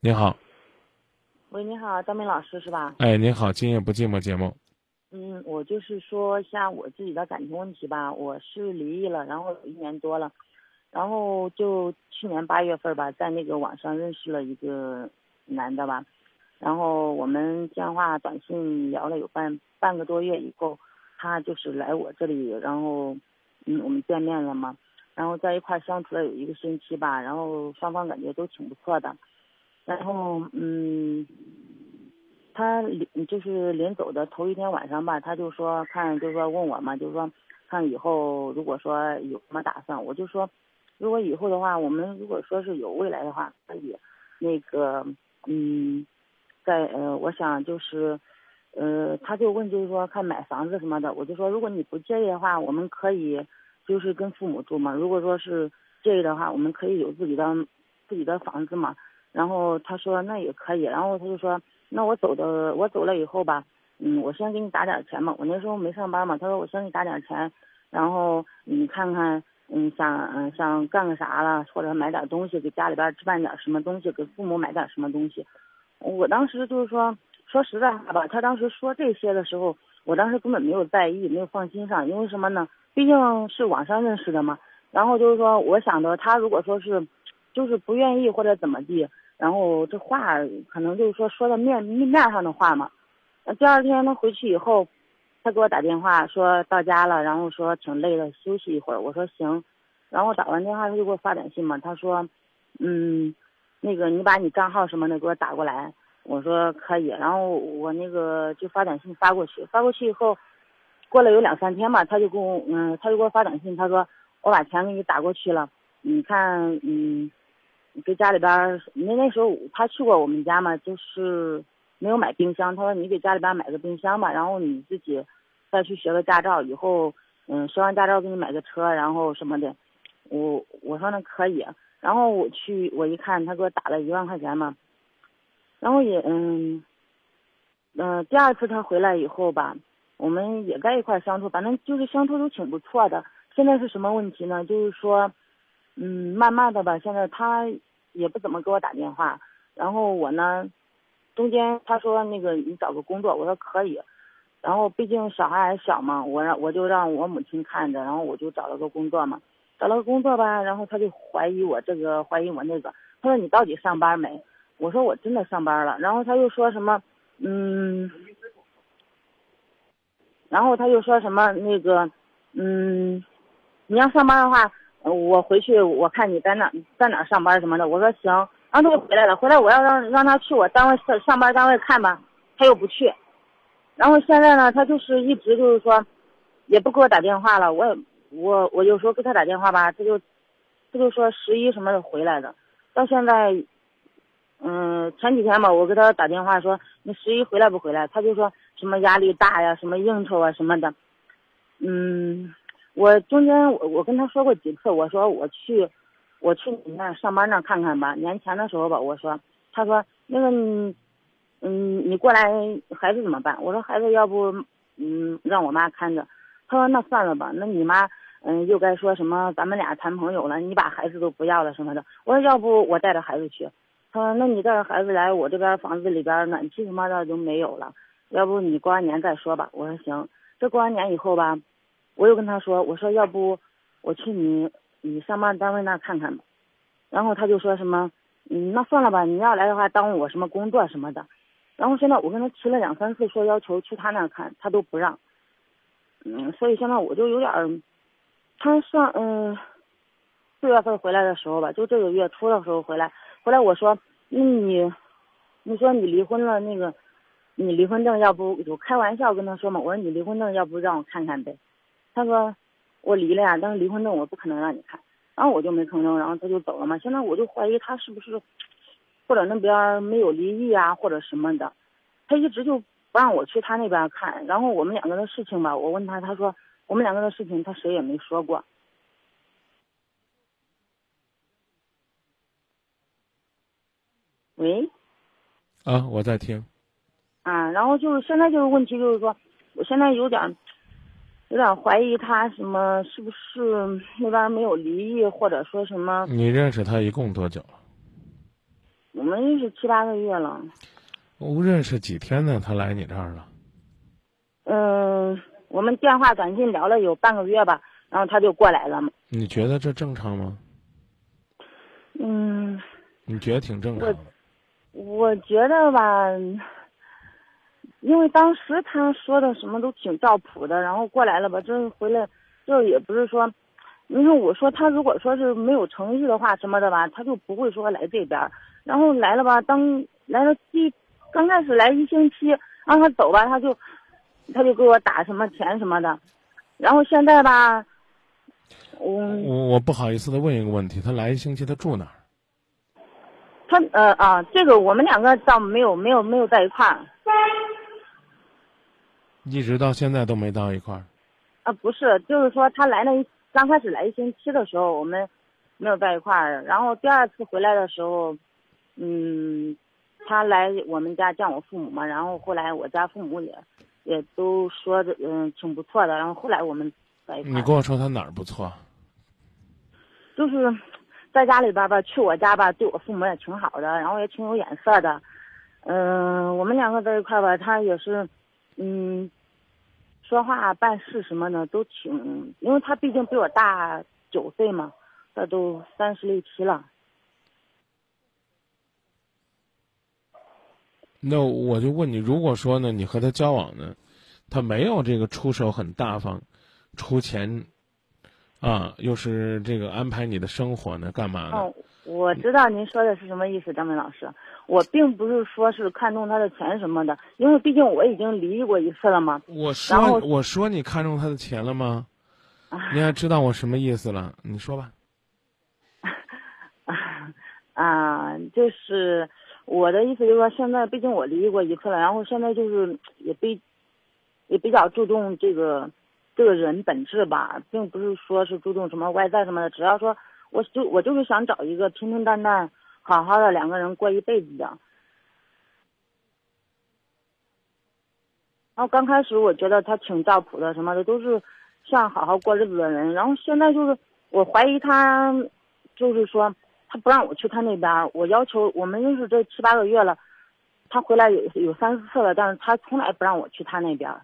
你好，喂，你好，张明老师是吧？哎，你好，今夜不寂寞节目。嗯，我就是说一下我自己的感情问题吧。我是离异了，然后有一年多了，然后就去年八月份吧，在那个网上认识了一个男的吧，然后我们电话、短信聊了有半半个多月以后，他就是来我这里，然后嗯，我们见面了嘛，然后在一块相处了有一个星期吧，然后双方感觉都挺不错的。然后嗯，他临就是临走的头一天晚上吧，他就说看，就是说问我嘛，就是说看以后如果说有什么打算，我就说，如果以后的话，我们如果说是有未来的话，可以那个嗯，在呃，我想就是呃，他就问就是说看买房子什么的，我就说如果你不介意的话，我们可以就是跟父母住嘛。如果说是介意的话，我们可以有自己的自己的房子嘛。然后他说那也可以，然后他就说那我走的我走了以后吧，嗯，我先给你打点钱嘛，我那时候没上班嘛，他说我先给你打点钱，然后你看看，嗯，想想干个啥了，或者买点东西给家里边置办点什么东西，给父母买点什么东西。我当时就是说说实在话吧，他当时说这些的时候，我当时根本没有在意，没有放心上，因为什么呢？毕竟是网上认识的嘛。然后就是说，我想着他如果说是。就是不愿意或者怎么地，然后这话可能就是说说的面面上的话嘛。那第二天他回去以后，他给我打电话说到家了，然后说挺累的，休息一会儿。我说行，然后打完电话他就给我发短信嘛，他说，嗯，那个你把你账号什么的给我打过来。我说可以，然后我那个就发短信发过去，发过去以后，过了有两三天吧，他就给我嗯，他就给我发短信，他说我把钱给你打过去了，你看嗯。给家里边，那那时候他去过我们家嘛，就是没有买冰箱。他说你给家里边买个冰箱吧，然后你自己再去学个驾照，以后嗯学完驾照给你买个车，然后什么的。我我说那可以，然后我去我一看，他给我打了一万块钱嘛，然后也嗯嗯第二次他回来以后吧，我们也在一块相处，反正就是相处都挺不错的。现在是什么问题呢？就是说嗯慢慢的吧，现在他。也不怎么给我打电话，然后我呢，中间他说那个你找个工作，我说可以，然后毕竟小孩还小嘛，我让我就让我母亲看着，然后我就找了个工作嘛，找了个工作吧，然后他就怀疑我这个，怀疑我那个，他说你到底上班没？我说我真的上班了，然后他又说什么，嗯，然后他又说什么那个，嗯，你要上班的话。我回去我看你在哪在哪上班什么的，我说行，然后他就回来了，回来我要让让他去我单位上上班单位看吧，他又不去，然后现在呢，他就是一直就是说，也不给我打电话了，我也我我有时候给他打电话吧，他就他就说十一什么的回来的，到现在，嗯，前几天吧，我给他打电话说你十一回来不回来，他就说什么压力大呀，什么应酬啊什么的，嗯。我中间我我跟他说过几次，我说我去，我去你那上班那看看吧。年前的时候吧，我说，他说那个，嗯，你过来孩子怎么办？我说孩子要不，嗯，让我妈看着。他说那算了吧，那你妈，嗯，又该说什么咱们俩谈朋友了，你把孩子都不要了什么的。我说要不我带着孩子去。他说那你带着孩子来我这边房子里边暖气什么的都没有了，要不你过完年再说吧。我说行，这过完年以后吧。我又跟他说，我说要不我去你你上班单位那看看吧，然后他就说什么，嗯，那算了吧，你要来的话耽误我什么工作什么的，然后现在我跟他提了两三次说要求去他那看，他都不让，嗯，所以现在我就有点，他上嗯四月份回来的时候吧，就这个月初的时候回来，回来我说，那你你说你离婚了那个，你离婚证要不我开玩笑跟他说嘛，我说你离婚证要不让我看看呗。他说我离了呀，但是离婚证我不可能让你看，然后我就没吭声，然后他就走了嘛。现在我就怀疑他是不是，或者那边没有离异啊，或者什么的，他一直就不让我去他那边看。然后我们两个的事情吧，我问他，他说我们两个的事情他谁也没说过。喂，啊，我在听。啊，然后就是现在就是问题就是说，我现在有点。有点怀疑他什么是不是那边没有离异，或者说什么？你认识他一共多久了？我们认识七八个月了。我认识几天呢？他来你这儿了？嗯，我们电话、短信聊了有半个月吧，然后他就过来了嘛。你觉得这正常吗？嗯，你觉得挺正常的。我觉得吧，因为当时他说的什么都挺照谱的，然后过来了吧，这回来，这也不是说，因为我说他如果说是没有诚意的话什么的吧，他就不会说来这边，然后来了吧，当来了第刚开始来一星期，让他走吧，他就他就给我打什么钱什么的，然后现在吧，我我我不好意思的问一个问题，他来一星期他住哪儿？他呃啊，这个我们两个倒没有没有没有在一块儿，一直到现在都没到一块儿。啊不是，就是说他来那一刚开始来一星期的时候，我们没有在一块儿，然后第二次回来的时候，嗯，他来我们家见我父母嘛，然后后来我家父母也也都说的嗯挺不错的，然后后来我们在一块儿。你跟我说他哪儿不错？就是。在家里边吧，去我家吧，对我父母也挺好的，然后也挺有眼色的。嗯，我们两个在一块吧，他也是，嗯，说话办事什么的都挺，因为他毕竟比我大九岁嘛，他都三十六七了。那我就问你，如果说呢，你和他交往呢，他没有这个出手很大方，出钱。啊，又是这个安排你的生活呢？干嘛呢？哦，我知道您说的是什么意思，张明老师。我并不是说是看中他的钱什么的，因为毕竟我已经离异过一次了嘛。我说，我说你看中他的钱了吗？你还知道我什么意思了？你说吧。啊，就是我的意思，就是说现在毕竟我离异过一次了，然后现在就是也比也比较注重这个。这个人本质吧，并不是说是注重什么外在什么的，只要说，我就我就是想找一个平平淡淡、好好的两个人过一辈子的。然后刚开始我觉得他挺照谱的，什么的都是像好好过日子的人。然后现在就是我怀疑他，就是说他不让我去他那边，我要求我们认识这七八个月了，他回来有有三四次了，但是他从来不让我去他那边。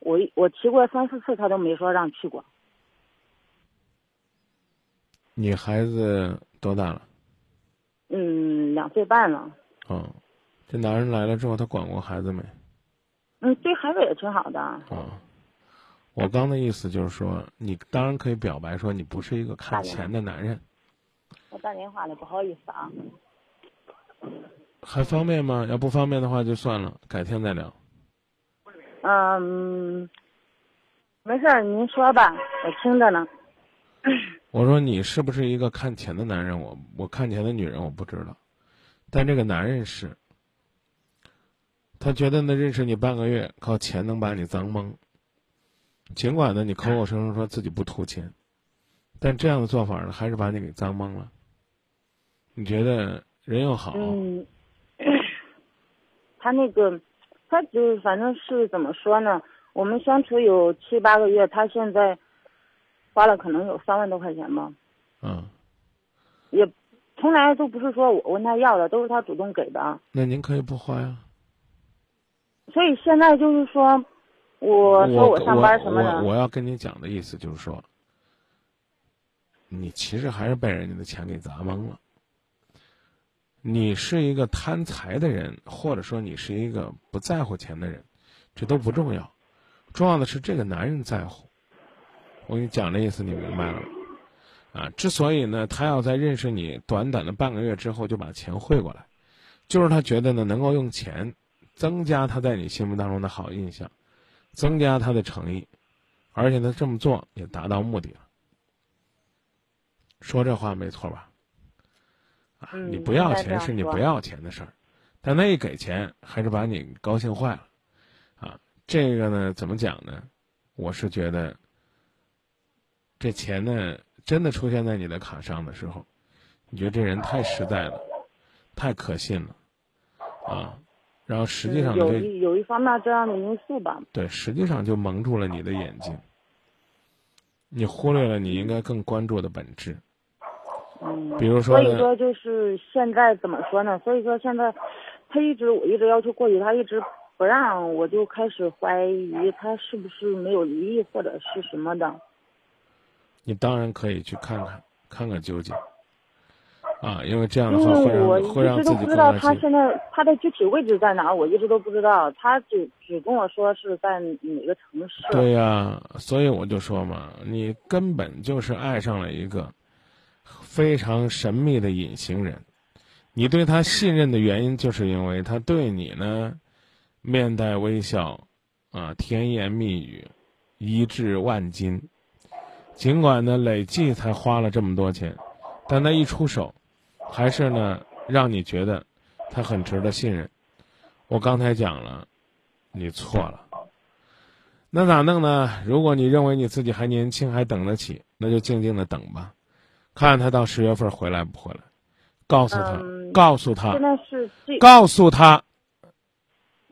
我我提过三四次，他都没说让去过。你孩子多大了？嗯，两岁半了。哦，这男人来了之后，他管过孩子没？嗯，对孩子也挺好的。哦，我刚的意思就是说，你当然可以表白说你不是一个看钱的男人。我打电话了，不好意思啊。还方便吗？要不方便的话就算了，改天再聊。嗯，没事儿，您说吧，我听着呢。我说你是不是一个看钱的男人？我我看钱的女人我不知道，但这个男人是。他觉得呢，认识你半个月，靠钱能把你脏蒙。尽管呢，你口口声声说自己不图钱，但这样的做法呢，还是把你给脏蒙了。你觉得人又好？嗯，他那个。他就是反正是怎么说呢？我们相处有七八个月，他现在花了可能有三万多块钱吧。嗯。也从来都不是说我问他要的，都是他主动给的。那您可以不花呀。所以现在就是说，我说我上班什么的。我我要跟你讲的意思就是说，你其实还是被人家的钱给砸懵了。你是一个贪财的人，或者说你是一个不在乎钱的人，这都不重要，重要的是这个男人在乎。我跟你讲的意思，你明白了吗？啊，之所以呢，他要在认识你短短的半个月之后就把钱汇过来，就是他觉得呢，能够用钱增加他在你心目当中的好印象，增加他的诚意，而且他这么做也达到目的了。说这话没错吧？啊你不要钱是你不要钱的事儿，但他一给钱还是把你高兴坏了，啊，这个呢怎么讲呢？我是觉得，这钱呢真的出现在你的卡上的时候，你觉得这人太实在了，太可信了，啊，然后实际上有一有一方面这样的因素吧。对，实际上就蒙住了你的眼睛，你忽略了你应该更关注的本质。嗯，比如说所以说就是现在怎么说呢？所以说现在他一直我一直要求过去，他一直不让，我就开始怀疑他是不是没有离异或者是什么的。你当然可以去看看，看看究竟。啊，因为这样的因话会让会让直自己更都不知道。他现在他的具体位置在哪儿，我一直都不知道。他只只跟我说是在哪个城市。对呀、所以我就说嘛，你根本就是爱上了一个非常神秘的隐形人。你对他信任的原因，就是因为他对你呢面带微笑，啊，甜言蜜语，一掷万金。尽管呢累计才花了这么多钱，但他一出手，还是呢让你觉得他很值得信任。我刚才讲了，你错了。那咋弄呢？如果你认为你自己还年轻，还等得起，那就静静的等吧，看他到十月份回来不回来。告诉他，嗯告诉他现，在是告诉他，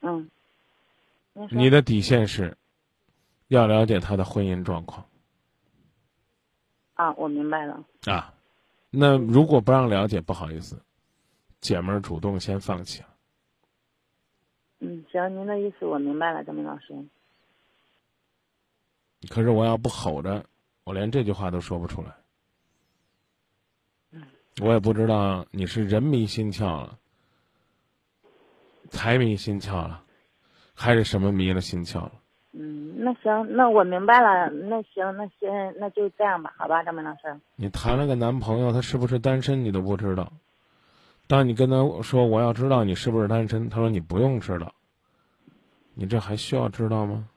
嗯，你的底线是，要了解他的婚姻状况啊，我明白了。啊。那如果不让了解，不好意思，姐们儿主动先放弃了。嗯，行，您的意思我明白了，张明老师。可是我要不吼着，我连这句话都说不出来。我也不知道你是人迷心窍了，财迷心窍了，还是什么迷了心窍了？嗯，那行，那我明白了。那行，那先那就这样吧，好吧，张明老师。你谈了个男朋友，他是不是单身你都不知道。当你跟他说我要知道你是不是单身，他说你不用知道。你这还需要知道吗？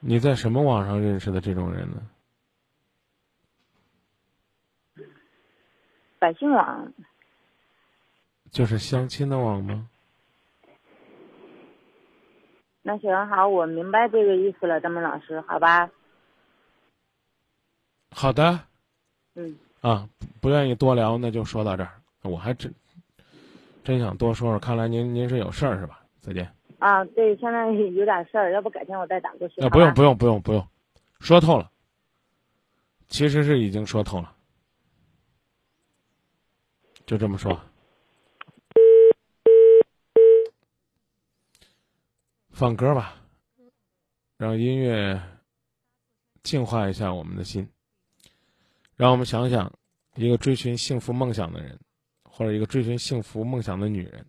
你在什么网上认识的这种人呢？百姓网，就是相亲的网吗？那行好，我明白这个意思了，张明老师，好吧？好的，嗯，啊，不不愿意多聊，那就说到这儿。我还真真想多说说，看来您您是有事儿是吧？再见。啊，对，现在有点事儿，要不改天我再打过去。啊，不用不用不用不用，说透了。其实是已经说透了，就这么说。放歌吧，让音乐净化一下我们的心，让我们想想，一个追寻幸福梦想的人，或者一个追寻幸福梦想的女人，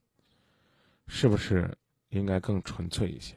是不是应该更纯粹一些？